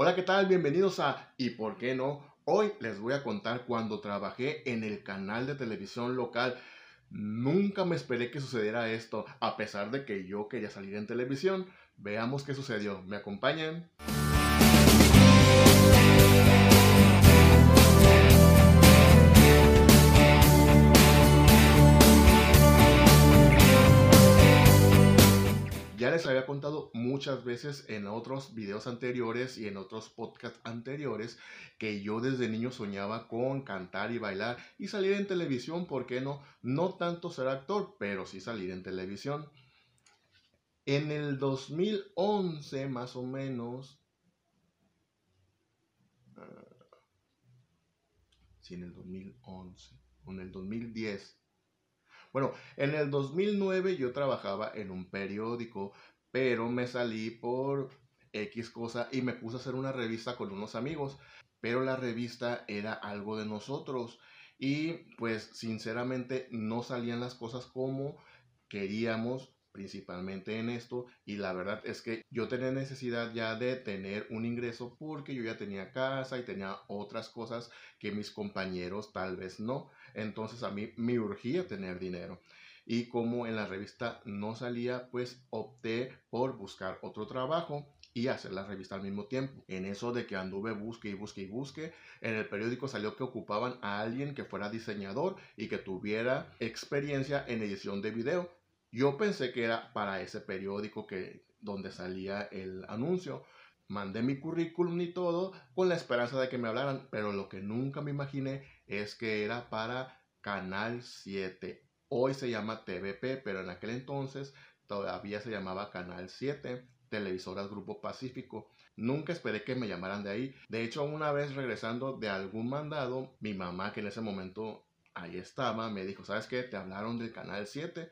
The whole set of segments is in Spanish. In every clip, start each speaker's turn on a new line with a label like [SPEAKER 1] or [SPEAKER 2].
[SPEAKER 1] Hola, ¿qué tal? Bienvenidos a ¿Y por qué no? Hoy les voy a contar cuando trabajé en el canal de televisión local. Nunca me esperé que sucediera esto, a pesar de que yo quería salir en televisión. Veamos qué sucedió. ¿Me acompañan? Ya les había contado muchas veces en otros videos anteriores y en otros podcasts anteriores que yo desde niño soñaba con cantar y bailar y salir en televisión, ¿por qué no? No tanto ser actor, pero sí salir en televisión. En el 2011 más o menos, uh, sí, en el 2011, o en el 2010, bueno, en el 2009 yo trabajaba en un periódico, pero me salí por X cosa y me puse a hacer una revista con unos amigos, pero la revista era algo de nosotros y pues sinceramente no salían las cosas como queríamos principalmente en esto y la verdad es que yo tenía necesidad ya de tener un ingreso porque yo ya tenía casa y tenía otras cosas que mis compañeros tal vez no. Entonces a mí me urgía tener dinero. Y como en la revista no salía, pues opté por buscar otro trabajo y hacer la revista al mismo tiempo. En eso de que anduve busque y busque y busque, en el periódico salió que ocupaban a alguien que fuera diseñador y que tuviera experiencia en edición de video. Yo pensé que era para ese periódico que, donde salía el anuncio. Mandé mi currículum y todo con la esperanza de que me hablaran, pero lo que nunca me imaginé es que era para Canal 7. Hoy se llama TVP, pero en aquel entonces todavía se llamaba Canal 7, Televisoras Grupo Pacífico. Nunca esperé que me llamaran de ahí. De hecho, una vez regresando de algún mandado, mi mamá, que en ese momento ahí estaba, me dijo, ¿sabes qué? Te hablaron del Canal 7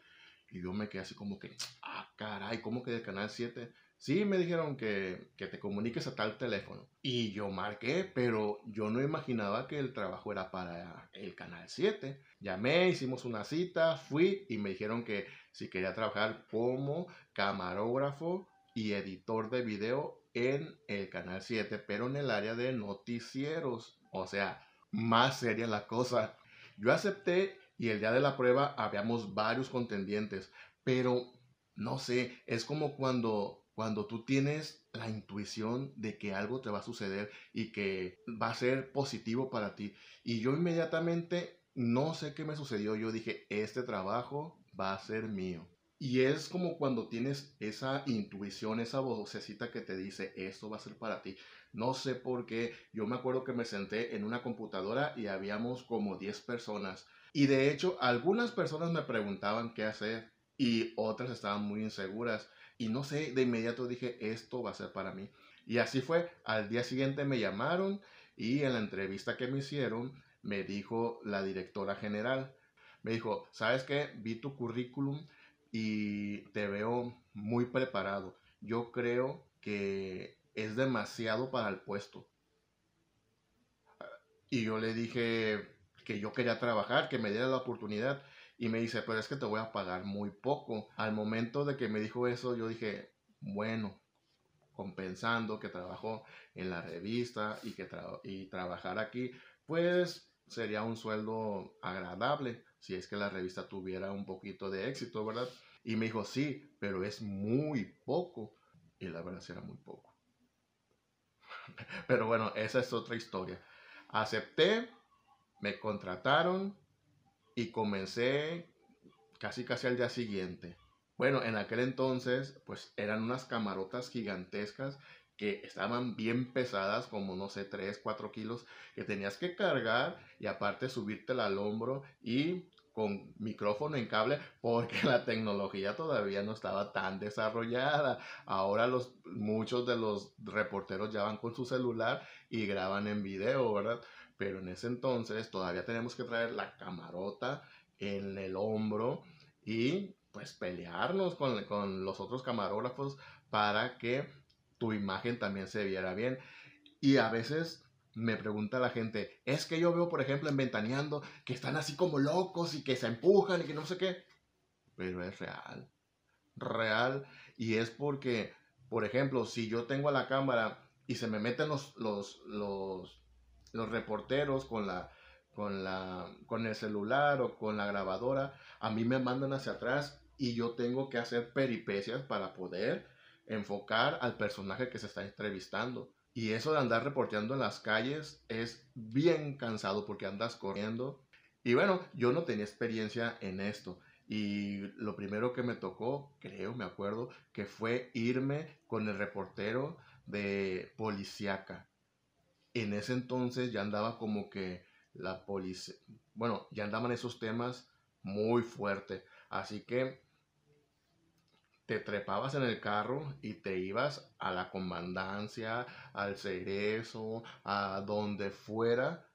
[SPEAKER 1] y yo me quedé así como que, ah, caray, ¿cómo que del canal 7? Sí, me dijeron que, que, te comuniques a tal teléfono. Y yo marqué, pero yo no imaginaba que el trabajo era para el canal 7. Llamé, hicimos una cita, fui y me dijeron que si quería trabajar como camarógrafo y editor de video en el canal 7, pero en el área de noticieros. O sea, más seria la cosa. Yo acepté y el día de la prueba habíamos varios contendientes, pero no sé, es como cuando cuando tú tienes la intuición de que algo te va a suceder y que va a ser positivo para ti. Y yo inmediatamente no sé qué me sucedió, yo dije, este trabajo va a ser mío. Y es como cuando tienes esa intuición, esa vocecita que te dice, esto va a ser para ti. No sé por qué, yo me acuerdo que me senté en una computadora y habíamos como 10 personas y de hecho, algunas personas me preguntaban qué hacer y otras estaban muy inseguras. Y no sé, de inmediato dije, esto va a ser para mí. Y así fue. Al día siguiente me llamaron y en la entrevista que me hicieron me dijo la directora general, me dijo, ¿sabes qué? Vi tu currículum y te veo muy preparado. Yo creo que es demasiado para el puesto. Y yo le dije, que yo quería trabajar, que me diera la oportunidad. Y me dice, pero es que te voy a pagar muy poco. Al momento de que me dijo eso, yo dije, bueno, compensando que trabajo en la revista y que y trabajar aquí, pues sería un sueldo agradable si es que la revista tuviera un poquito de éxito, ¿verdad? Y me dijo, sí, pero es muy poco. Y la verdad sí era muy poco. Pero bueno, esa es otra historia. Acepté me contrataron y comencé casi casi al día siguiente. Bueno, en aquel entonces, pues eran unas camarotas gigantescas que estaban bien pesadas, como no sé, 3, 4 kilos, que tenías que cargar y aparte subírtela al hombro y con micrófono en cable porque la tecnología todavía no estaba tan desarrollada. Ahora los, muchos de los reporteros ya van con su celular y graban en video, ¿verdad? Pero en ese entonces todavía tenemos que traer la camarota en el hombro y pues pelearnos con, con los otros camarógrafos para que tu imagen también se viera bien. Y a veces me pregunta la gente, es que yo veo, por ejemplo, en Ventaneando, que están así como locos y que se empujan y que no sé qué. Pero es real. Real. Y es porque, por ejemplo, si yo tengo a la cámara y se me meten los, los, los, los reporteros con la, con, la, con el celular o con la grabadora, a mí me mandan hacia atrás y yo tengo que hacer peripecias para poder enfocar al personaje que se está entrevistando. Y eso de andar reporteando en las calles es bien cansado porque andas corriendo. Y bueno, yo no tenía experiencia en esto. Y lo primero que me tocó, creo, me acuerdo, que fue irme con el reportero de Policiaca. En ese entonces ya andaba como que la policía, bueno, ya andaban esos temas muy fuerte. Así que te trepabas en el carro y te ibas a la comandancia, al cerezo, a donde fuera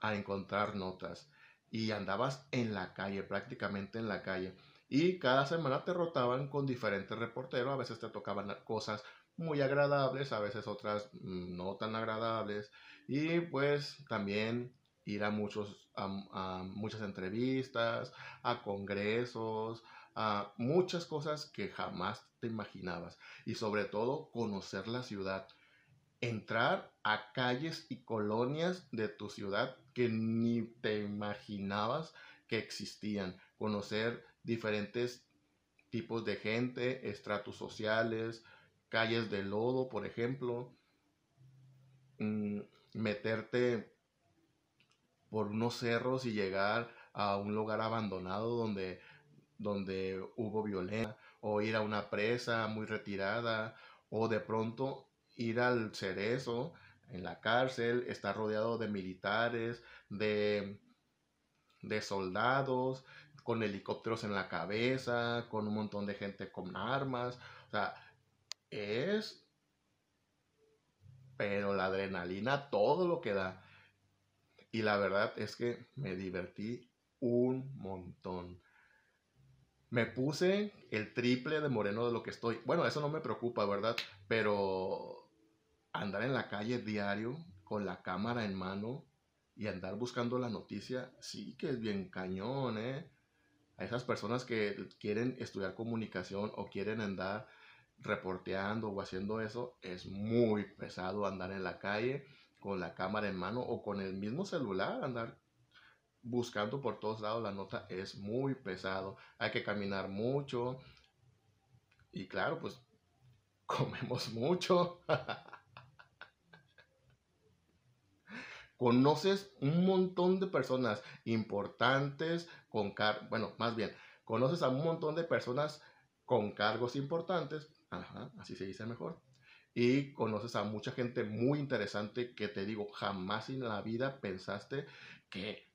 [SPEAKER 1] a encontrar notas. Y andabas en la calle, prácticamente en la calle. Y cada semana te rotaban con diferentes reporteros. A veces te tocaban cosas muy agradables, a veces otras no tan agradables. Y pues también ir a, muchos, a, muchas entrevistas, a congresos, a muchas cosas que jamás te imaginabas. Y sobre todo conocer la ciudad. Entrar a calles y colonias de tu ciudad que ni te imaginabas que existían. Conocer diferentes tipos de gente, estratos sociales, calles de lodo, por ejemplo. Mm, meterte por unos cerros y llegar a un lugar abandonado donde, donde hubo violencia, o ir a una presa muy retirada, o de pronto ir al cerezo en la cárcel, estar rodeado de militares, de, de soldados, con helicópteros en la cabeza, con un montón de gente con armas. O sea, es... Pero la adrenalina, todo lo que da. Y la verdad es que me divertí un montón. Me puse el triple de moreno de lo que estoy. Bueno, eso no me preocupa, ¿verdad? Pero andar en la calle diario con la cámara en mano y andar buscando la noticia, sí que es bien cañón, ¿eh? A esas personas que quieren estudiar comunicación o quieren andar reporteando o haciendo eso, es muy pesado andar en la calle con la cámara en mano o con el mismo celular, andar buscando por todos lados la nota es muy pesado. Hay que caminar mucho. Y claro, pues comemos mucho. conoces un montón de personas importantes con car bueno, más bien, conoces a un montón de personas con cargos importantes, así se dice mejor, y conoces a mucha gente muy interesante que te digo, jamás en la vida pensaste que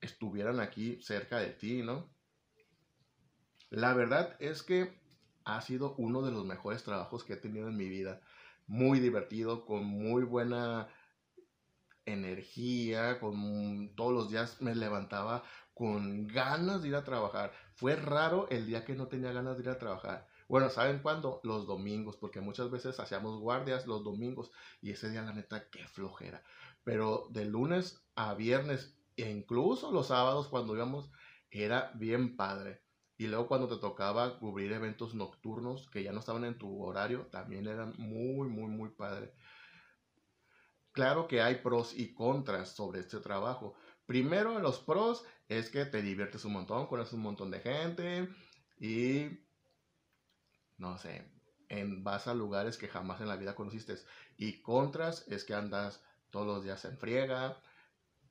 [SPEAKER 1] estuvieran aquí cerca de ti, ¿no? La verdad es que ha sido uno de los mejores trabajos que he tenido en mi vida. Muy divertido, con muy buena energía, con todos los días me levantaba con ganas de ir a trabajar. Fue raro el día que no tenía ganas de ir a trabajar. Bueno, ¿saben cuándo? Los domingos, porque muchas veces hacíamos guardias los domingos y ese día la neta, qué flojera. Pero de lunes a viernes e incluso los sábados cuando íbamos, era bien padre. Y luego cuando te tocaba cubrir eventos nocturnos que ya no estaban en tu horario, también eran muy, muy, muy padre. Claro que hay pros y contras sobre este trabajo. Primero, los pros es que te diviertes un montón, conoces un montón de gente y no sé, en, vas a lugares que jamás en la vida conociste. Y contras es que andas todos los días en friega,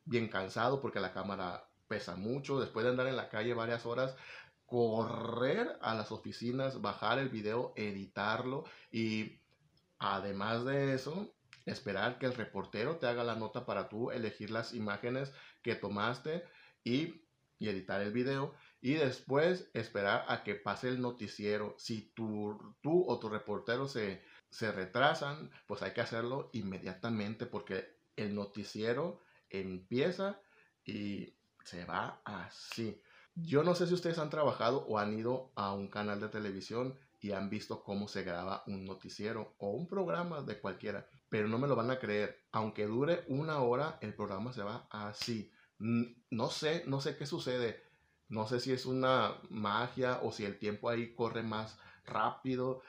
[SPEAKER 1] bien cansado porque la cámara pesa mucho. Después de andar en la calle varias horas, correr a las oficinas, bajar el video, editarlo y además de eso, esperar que el reportero te haga la nota para tú elegir las imágenes que tomaste y, y editar el video y después esperar a que pase el noticiero. Si tú, tú o tu reportero se, se retrasan, pues hay que hacerlo inmediatamente porque el noticiero empieza y se va así. Yo no sé si ustedes han trabajado o han ido a un canal de televisión y han visto cómo se graba un noticiero o un programa de cualquiera, pero no me lo van a creer. Aunque dure una hora, el programa se va así. No sé, no sé qué sucede no sé si es una magia o si el tiempo ahí corre más rápido,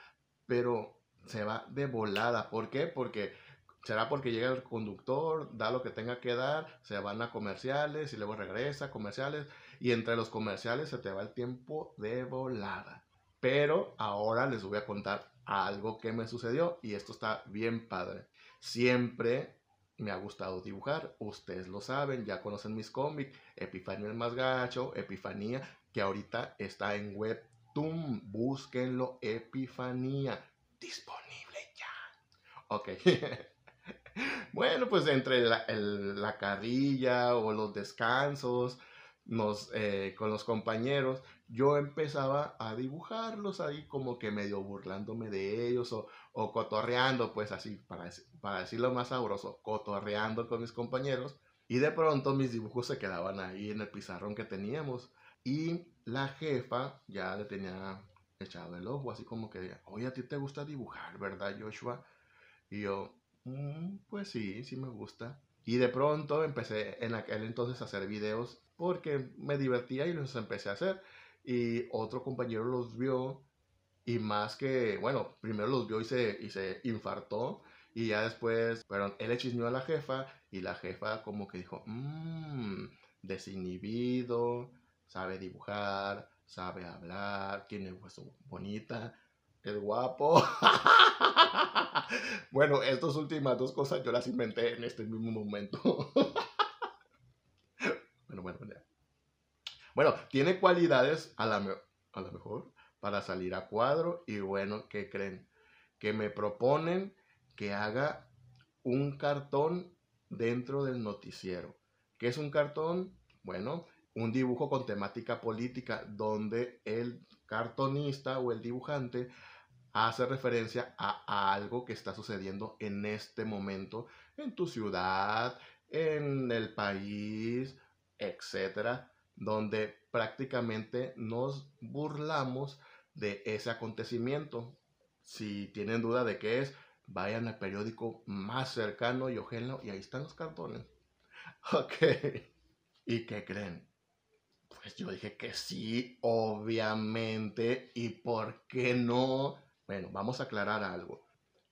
[SPEAKER 1] pero se va de volada. ¿Por qué? Porque será porque llega el conductor, da lo que tenga que dar, se van a comerciales y luego regresa a comerciales y entre los comerciales se te va el tiempo de volada. Pero ahora les voy a contar algo que me sucedió y esto está bien padre. Siempre me ha gustado dibujar, ustedes lo saben, ya conocen mis cómics, Epifanía el más gacho, Epifanía, que ahorita está en Webtoon, búsquenlo, Epifanía, disponible ya. Ok. bueno, pues entre la, carrilla o los descansos, nos, eh, con los compañeros, yo empezaba a dibujarlos ahí como que medio burlándome de ellos o, o cotorreando, pues así, para, para decirlo más sabroso, cotorreando con mis compañeros. Y de pronto mis dibujos se quedaban ahí en el pizarrón que teníamos. Y la jefa ya le tenía echado el ojo, así como que, oye, a ti te gusta dibujar, ¿verdad, Joshua? Y yo, mm, pues sí, sí me gusta. Y de pronto empecé en aquel entonces a hacer videos porque me divertía y los empecé a hacer. Y otro compañero los vio y más que, bueno, primero los vio y se, y se infartó. Y ya después, pero él le chismeó a la jefa y la jefa como que dijo, mmm, desinhibido, sabe dibujar, sabe hablar, tiene hueso bonita, es guapo. bueno, estas últimas dos cosas yo las inventé en este mismo momento. bueno, bueno, bueno. Bueno, tiene cualidades a la, a lo mejor para salir a cuadro y bueno, ¿qué creen? Que me proponen que haga un cartón dentro del noticiero. ¿Qué es un cartón? Bueno, un dibujo con temática política donde el cartonista o el dibujante hace referencia a algo que está sucediendo en este momento en tu ciudad, en el país, etcétera, donde prácticamente nos burlamos de ese acontecimiento. Si tienen duda de qué es, vayan al periódico más cercano y ojenlo y ahí están los cartones. Ok. ¿Y qué creen? Pues yo dije que sí, obviamente. ¿Y por qué no? Bueno, vamos a aclarar algo.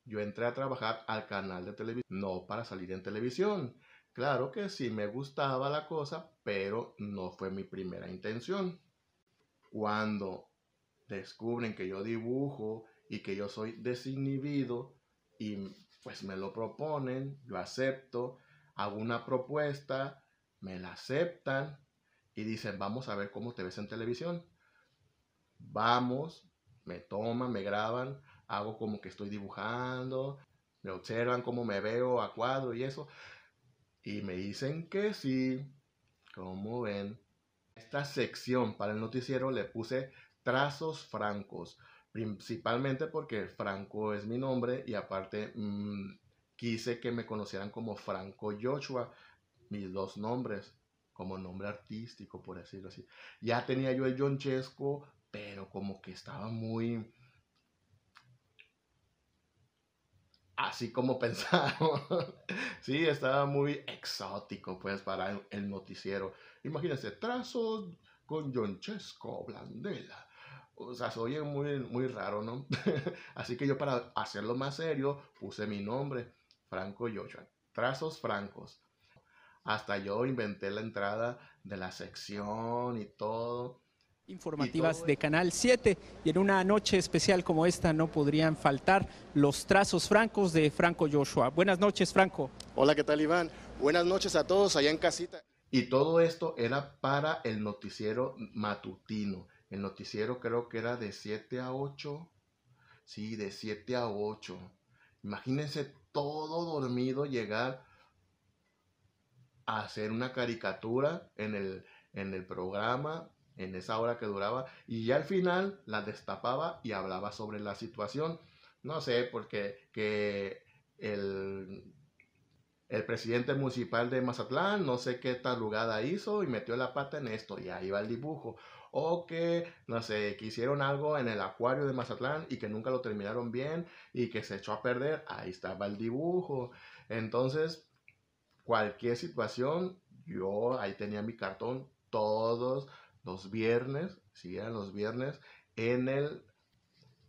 [SPEAKER 1] Yo entré a trabajar al canal de televisión, no para salir en televisión. Claro que sí me gustaba la cosa, pero no fue mi primera intención. Cuando descubren que yo dibujo y que yo soy desinhibido y pues me lo proponen, yo acepto, hago una propuesta, me la aceptan y dicen, vamos a ver cómo te ves en televisión. Vamos, me toman, me graban, hago como que estoy dibujando, me observan cómo me veo a cuadro y eso. Y me dicen que sí, como ven. Esta sección para el noticiero le puse trazos francos, principalmente porque Franco es mi nombre y aparte mm, quise que me conocieran como Franco Joshua, mis dos nombres como nombre artístico, por decirlo así. Ya tenía yo el John Chesco, pero como que estaba muy... Así como pensaron. sí, estaba muy exótico, pues, para el noticiero. Imagínense, trazos con John Chesco Blandela. O sea, se oye muy, muy raro, ¿no? Así que yo para hacerlo más serio puse mi nombre, Franco Joshua. Trazos francos. Hasta yo inventé la entrada de la sección y todo.
[SPEAKER 2] Informativas de Canal 7 y en una noche especial como esta no podrían faltar los trazos francos de Franco Joshua. Buenas noches, Franco.
[SPEAKER 1] Hola, ¿qué tal, Iván? Buenas noches a todos allá en casita. Y todo esto era para el noticiero matutino. El noticiero creo que era de 7 a 8. Sí, de 7 a 8. Imagínense todo dormido llegar hacer una caricatura en el, en el programa, en esa hora que duraba, y ya al final la destapaba y hablaba sobre la situación. No sé, porque que el, el presidente municipal de Mazatlán, no sé qué talugada hizo y metió la pata en esto, y ahí va el dibujo. O que, no sé, que hicieron algo en el acuario de Mazatlán y que nunca lo terminaron bien y que se echó a perder, ahí estaba el dibujo. Entonces, cualquier situación, yo ahí tenía mi cartón todos los viernes, si eran los viernes, en el,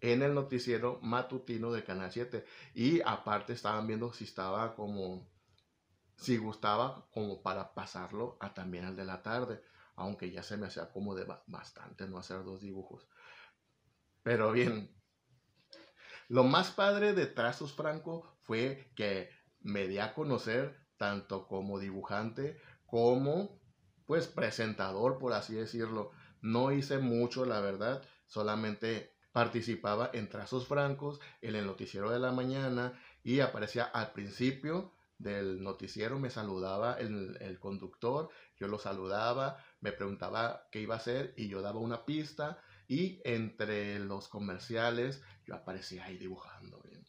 [SPEAKER 1] en el noticiero matutino de Canal 7. Y aparte estaban viendo si estaba como, si gustaba como para pasarlo a también al de la tarde. Aunque ya se me hacía como de bastante no hacer dos dibujos. Pero bien, lo más padre de Trazos Franco fue que me di a conocer tanto como dibujante como pues presentador, por así decirlo. No hice mucho, la verdad, solamente participaba en Trazos Francos, en el noticiero de la mañana y aparecía al principio del noticiero, me saludaba el, el conductor, yo lo saludaba, me preguntaba qué iba a hacer y yo daba una pista y entre los comerciales yo aparecía ahí dibujando bien.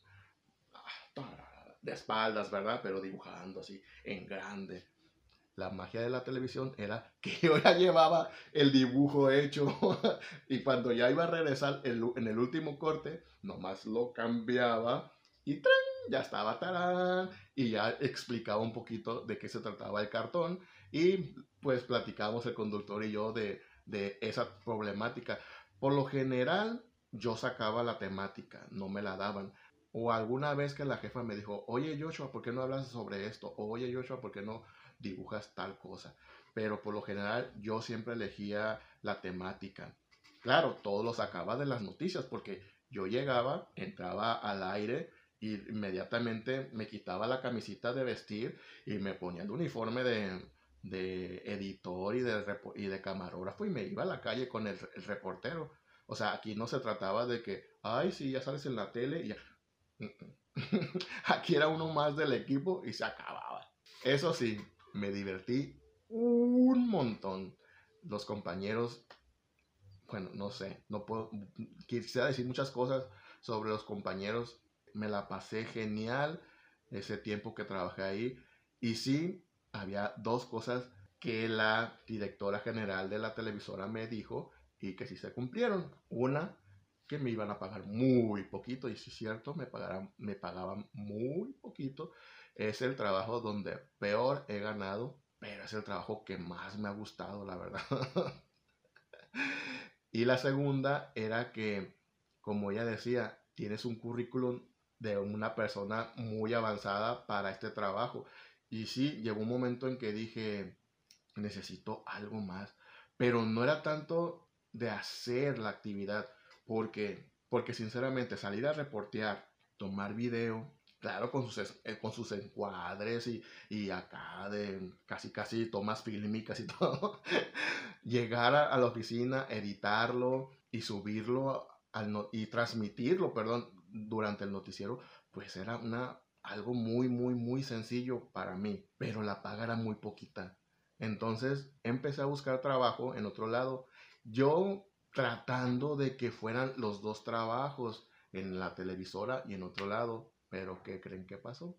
[SPEAKER 1] Ah, de espaldas, ¿verdad? Pero dibujando así en grande. La magia de la televisión era que yo ya llevaba el dibujo hecho y cuando ya iba a regresar en el último corte, nomás lo cambiaba y ¡tran! ya estaba tarán y ya explicaba un poquito de qué se trataba el cartón y pues platicamos el conductor y yo de, de esa problemática. Por lo general, yo sacaba la temática, no me la daban. O alguna vez que la jefa me dijo, oye Joshua, ¿por qué no hablas sobre esto? O oye Joshua, ¿por qué no dibujas tal cosa? Pero por lo general yo siempre elegía la temática. Claro, todo lo sacaba de las noticias porque yo llegaba, entraba al aire y inmediatamente me quitaba la camisita de vestir y me ponía el uniforme de, de editor y de, y de camarógrafo y me iba a la calle con el, reportero. O sea, aquí no se trataba de que, ay, sí, ya sales en la tele y ya. aquí era uno más del equipo y se acababa. Eso sí, me divertí un montón. Los compañeros, bueno, no sé, no puedo, quisiera decir muchas cosas sobre los compañeros. Me la pasé genial ese tiempo que trabajé ahí. Y sí, había dos cosas que la directora general de la televisora me dijo y que sí se cumplieron. Una, que me iban a pagar muy poquito, y si es cierto, me, pagaran, me pagaban muy poquito. Es el trabajo donde peor he ganado, pero es el trabajo que más me ha gustado, la verdad. y la segunda era que, como ella decía, tienes un currículum de una persona muy avanzada para este trabajo. Y sí, llegó un momento en que dije, necesito algo más. Pero no era tanto de hacer la actividad, porque, porque sinceramente salir a reportear, tomar video, claro, con sus, eh, con sus encuadres y, y acá de casi casi tomas fílmicas y todo, llegar a, la oficina, editarlo y subirlo al y transmitirlo, perdón, durante el noticiero, pues era una algo muy, muy, muy sencillo para mí, pero la paga era muy poquita. Entonces empecé a buscar trabajo en otro lado. Yo tratando de que fueran los dos trabajos en la televisora y en otro lado. Pero ¿qué creen que pasó?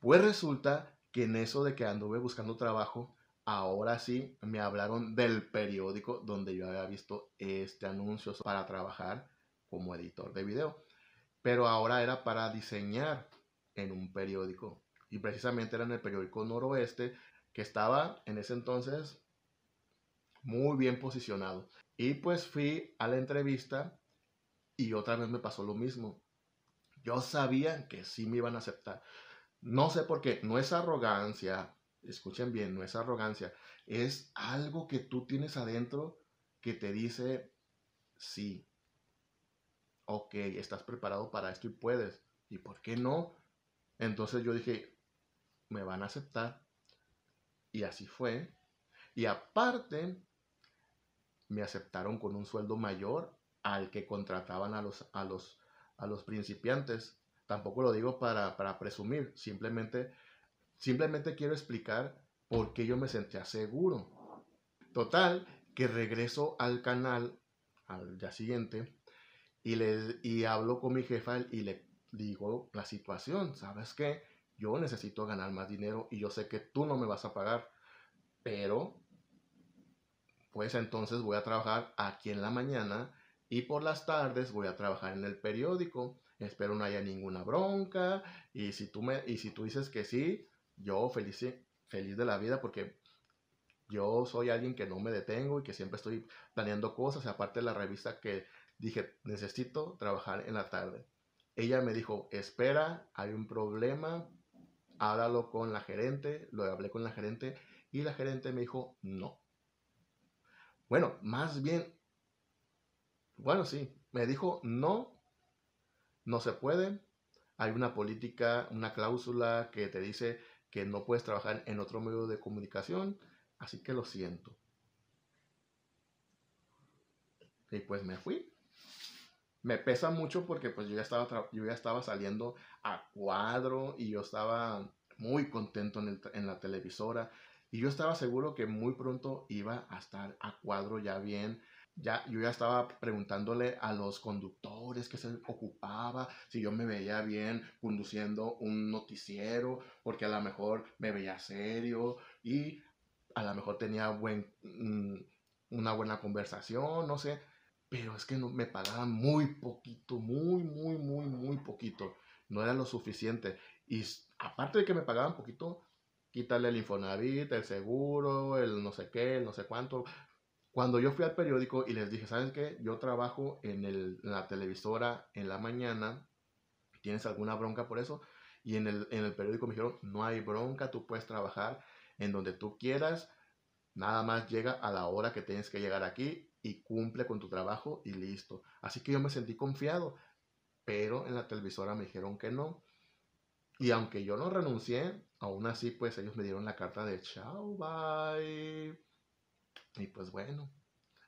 [SPEAKER 1] Pues resulta que en eso de que anduve buscando trabajo, ahora sí me hablaron del periódico donde yo había visto este anuncio para trabajar como editor de video. Pero ahora era para diseñar en un periódico. Y precisamente era en el periódico Noroeste, que estaba en ese entonces muy bien posicionado. Y pues fui a la entrevista y otra vez me pasó lo mismo. Yo sabía que sí me iban a aceptar. No sé por qué, no es arrogancia, escuchen bien, no es arrogancia, es algo que tú tienes adentro que te dice, sí, ok, estás preparado para esto y puedes. ¿Y por qué no? Entonces yo dije, me van a aceptar. Y así fue. Y aparte, me aceptaron con un sueldo mayor al que contrataban a los, a los, a los principiantes. Tampoco lo digo para, para presumir, simplemente, simplemente quiero explicar por qué yo me sentía seguro. Total, que regreso al canal al día siguiente y, les, y hablo con mi jefa y le digo la situación, ¿sabes qué? Yo necesito ganar más dinero y yo sé que tú no me vas a pagar, pero pues entonces voy a trabajar aquí en la mañana y por las tardes voy a trabajar en el periódico. Espero no haya ninguna bronca y si tú me y si tú dices que sí, yo feliz feliz de la vida porque yo soy alguien que no me detengo y que siempre estoy planeando cosas, aparte de la revista que Dije, necesito trabajar en la tarde. Ella me dijo, espera, hay un problema, háblalo con la gerente. Lo hablé con la gerente y la gerente me dijo, no. Bueno, más bien, bueno, sí, me dijo, no, no se puede. Hay una política, una cláusula que te dice que no puedes trabajar en otro medio de comunicación, así que lo siento. Y pues me fui. Me pesa mucho porque pues yo ya estaba, yo ya estaba saliendo a cuadro y yo estaba muy contento en, en la televisora y yo estaba seguro que muy pronto iba a estar a cuadro ya bien. Ya, yo ya estaba preguntándole a los conductores que se ocupaba si yo me veía bien conduciendo un noticiero, porque a lo mejor me veía serio y a lo mejor tenía buen, mm, una buena conversación, no sé. Pero es que no, me pagaban muy poquito, muy, muy, muy, muy poquito. No era lo suficiente. Y aparte de que me pagaban poquito, quítale el Infonavit, el seguro, el no sé qué, el no sé cuánto. Cuando yo fui al periódico y les dije, ¿sabes qué? Yo trabajo en la televisora en la mañana, ¿tienes alguna bronca por eso? Y en el, en el periódico me dijeron, no hay bronca, tú puedes trabajar en donde tú quieras, nada más llega a la hora que tienes que llegar aquí y cumple con tu trabajo y listo. Así que yo me sentí confiado, pero en la televisora me dijeron que no. Y aunque yo no renuncié, aún así, pues ellos me dieron la carta de chao, bye. Y pues bueno,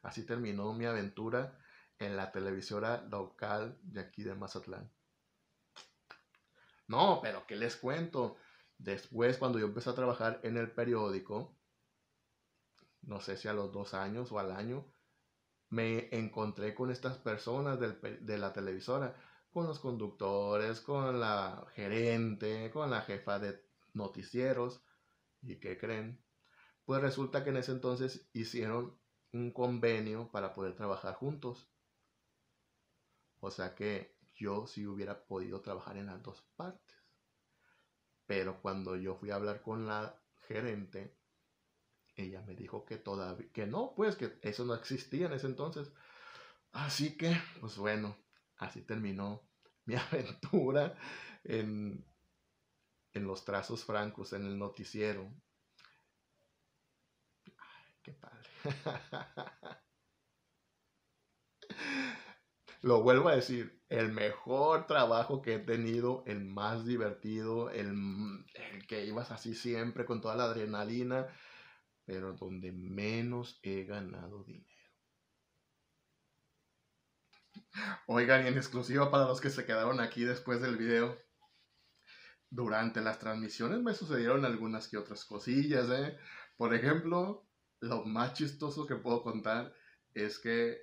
[SPEAKER 1] así terminó mi aventura en la televisora local de aquí de Mazatlán. No, pero ¿qué les cuento? Después, cuando yo empecé a trabajar en el periódico, no sé si a los dos años o al año, me encontré con estas personas de la televisora con los conductores, con la gerente, con la jefa de noticieros. ¿Y qué creen? Pues resulta que en ese entonces hicieron un convenio para poder trabajar juntos. O sea que yo sí hubiera podido trabajar en las dos partes. Pero cuando yo fui a hablar con la gerente, ella me dijo que todavía, que no, pues que eso no existía en ese entonces. Así que, pues bueno, así terminó mi aventura en, en los trazos francos, en el noticiero. Qué padre. Lo vuelvo a decir, el mejor trabajo que he tenido, el más divertido, el, el que ibas así siempre con toda la adrenalina, pero donde menos he ganado dinero. Oigan, y en exclusiva para los que se quedaron aquí después del video, durante las transmisiones me sucedieron algunas que otras cosillas, ¿eh? Por ejemplo, lo más chistoso que puedo contar es que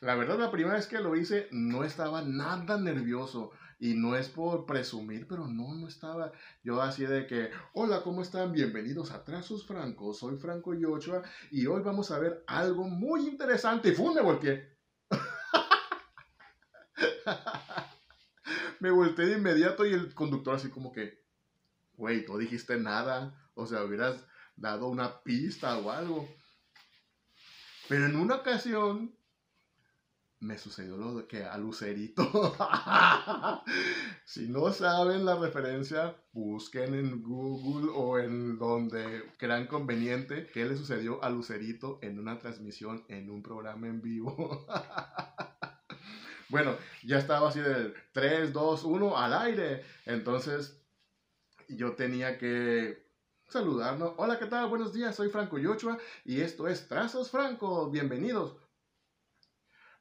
[SPEAKER 1] la verdad la primera vez que lo hice no estaba nada nervioso y no es por presumir, pero no, no estaba yo así de que, hola, ¿cómo están? Bienvenidos a Trazos Francos, soy Franco Yochoa y hoy vamos a ver algo muy interesante ¡fum! me volteé. me volteé de inmediato y el conductor así como que, güey, no dijiste nada, o sea, hubieras dado una pista o algo. Pero en una ocasión me sucedió lo que a Lucerito. si no saben la referencia, busquen en Google o en donde crean conveniente qué le sucedió a Lucerito en una transmisión en un programa en vivo. bueno, ya estaba así del 3, 2, 1 al aire. Entonces yo tenía que saludarnos. Hola, ¿qué tal? Buenos días, soy Franco Yochua y esto es Trazos Franco. Bienvenidos.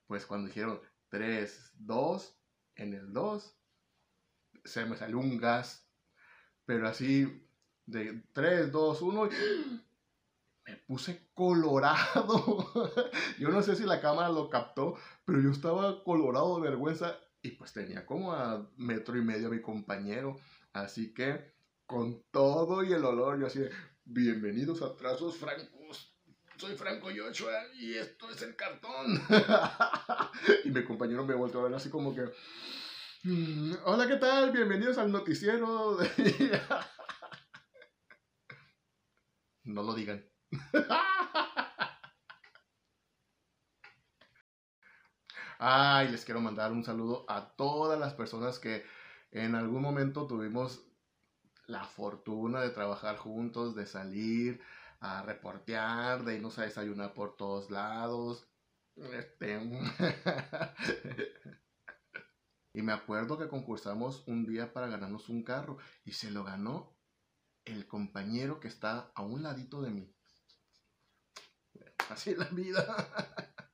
[SPEAKER 1] Pues cuando dijeron 3, 2, en el 2, se me salió un gas. Pero así, de 3, 2, 1, me puse colorado. yo no sé si la cámara lo captó, pero yo estaba colorado de vergüenza y pues tenía como a metro y medio a mi compañero. Así que con todo y el olor, yo así bienvenidos a Trazos Francos soy Franco Yochoa y esto es el cartón. y mi compañero me volvió a ver así como que, mm, hola, ¿qué tal? Bienvenidos al noticiero. no lo digan. Ay, les quiero mandar un saludo a todas las personas que en algún momento tuvimos la fortuna de trabajar juntos, de salir a reportear, de irnos a desayunar por todos lados. Este, y me acuerdo que concursamos un día para ganarnos un carro y se lo ganó el compañero que está a un ladito de mí. Así es la vida.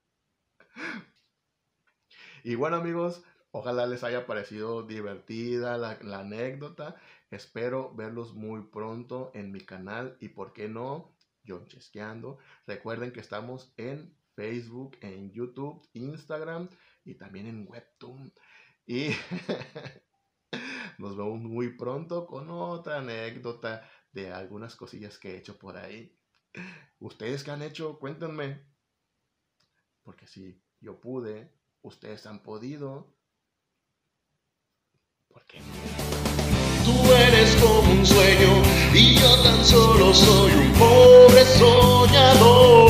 [SPEAKER 1] Y bueno amigos, ojalá les haya parecido divertida la, anécdota. Espero verlos muy pronto en mi canal y por qué no, John Chesqueando. Recuerden que estamos en Facebook, en YouTube, Instagram y también en Webtoon. Y nos vemos muy pronto con otra anécdota de algunas cosillas que he hecho por ahí. ¿Ustedes qué han hecho? Cuéntenme. Porque si yo pude, ustedes han podido. ¿Por qué
[SPEAKER 3] Tú eres como un sueño y yo tan solo soy un pobre soñador.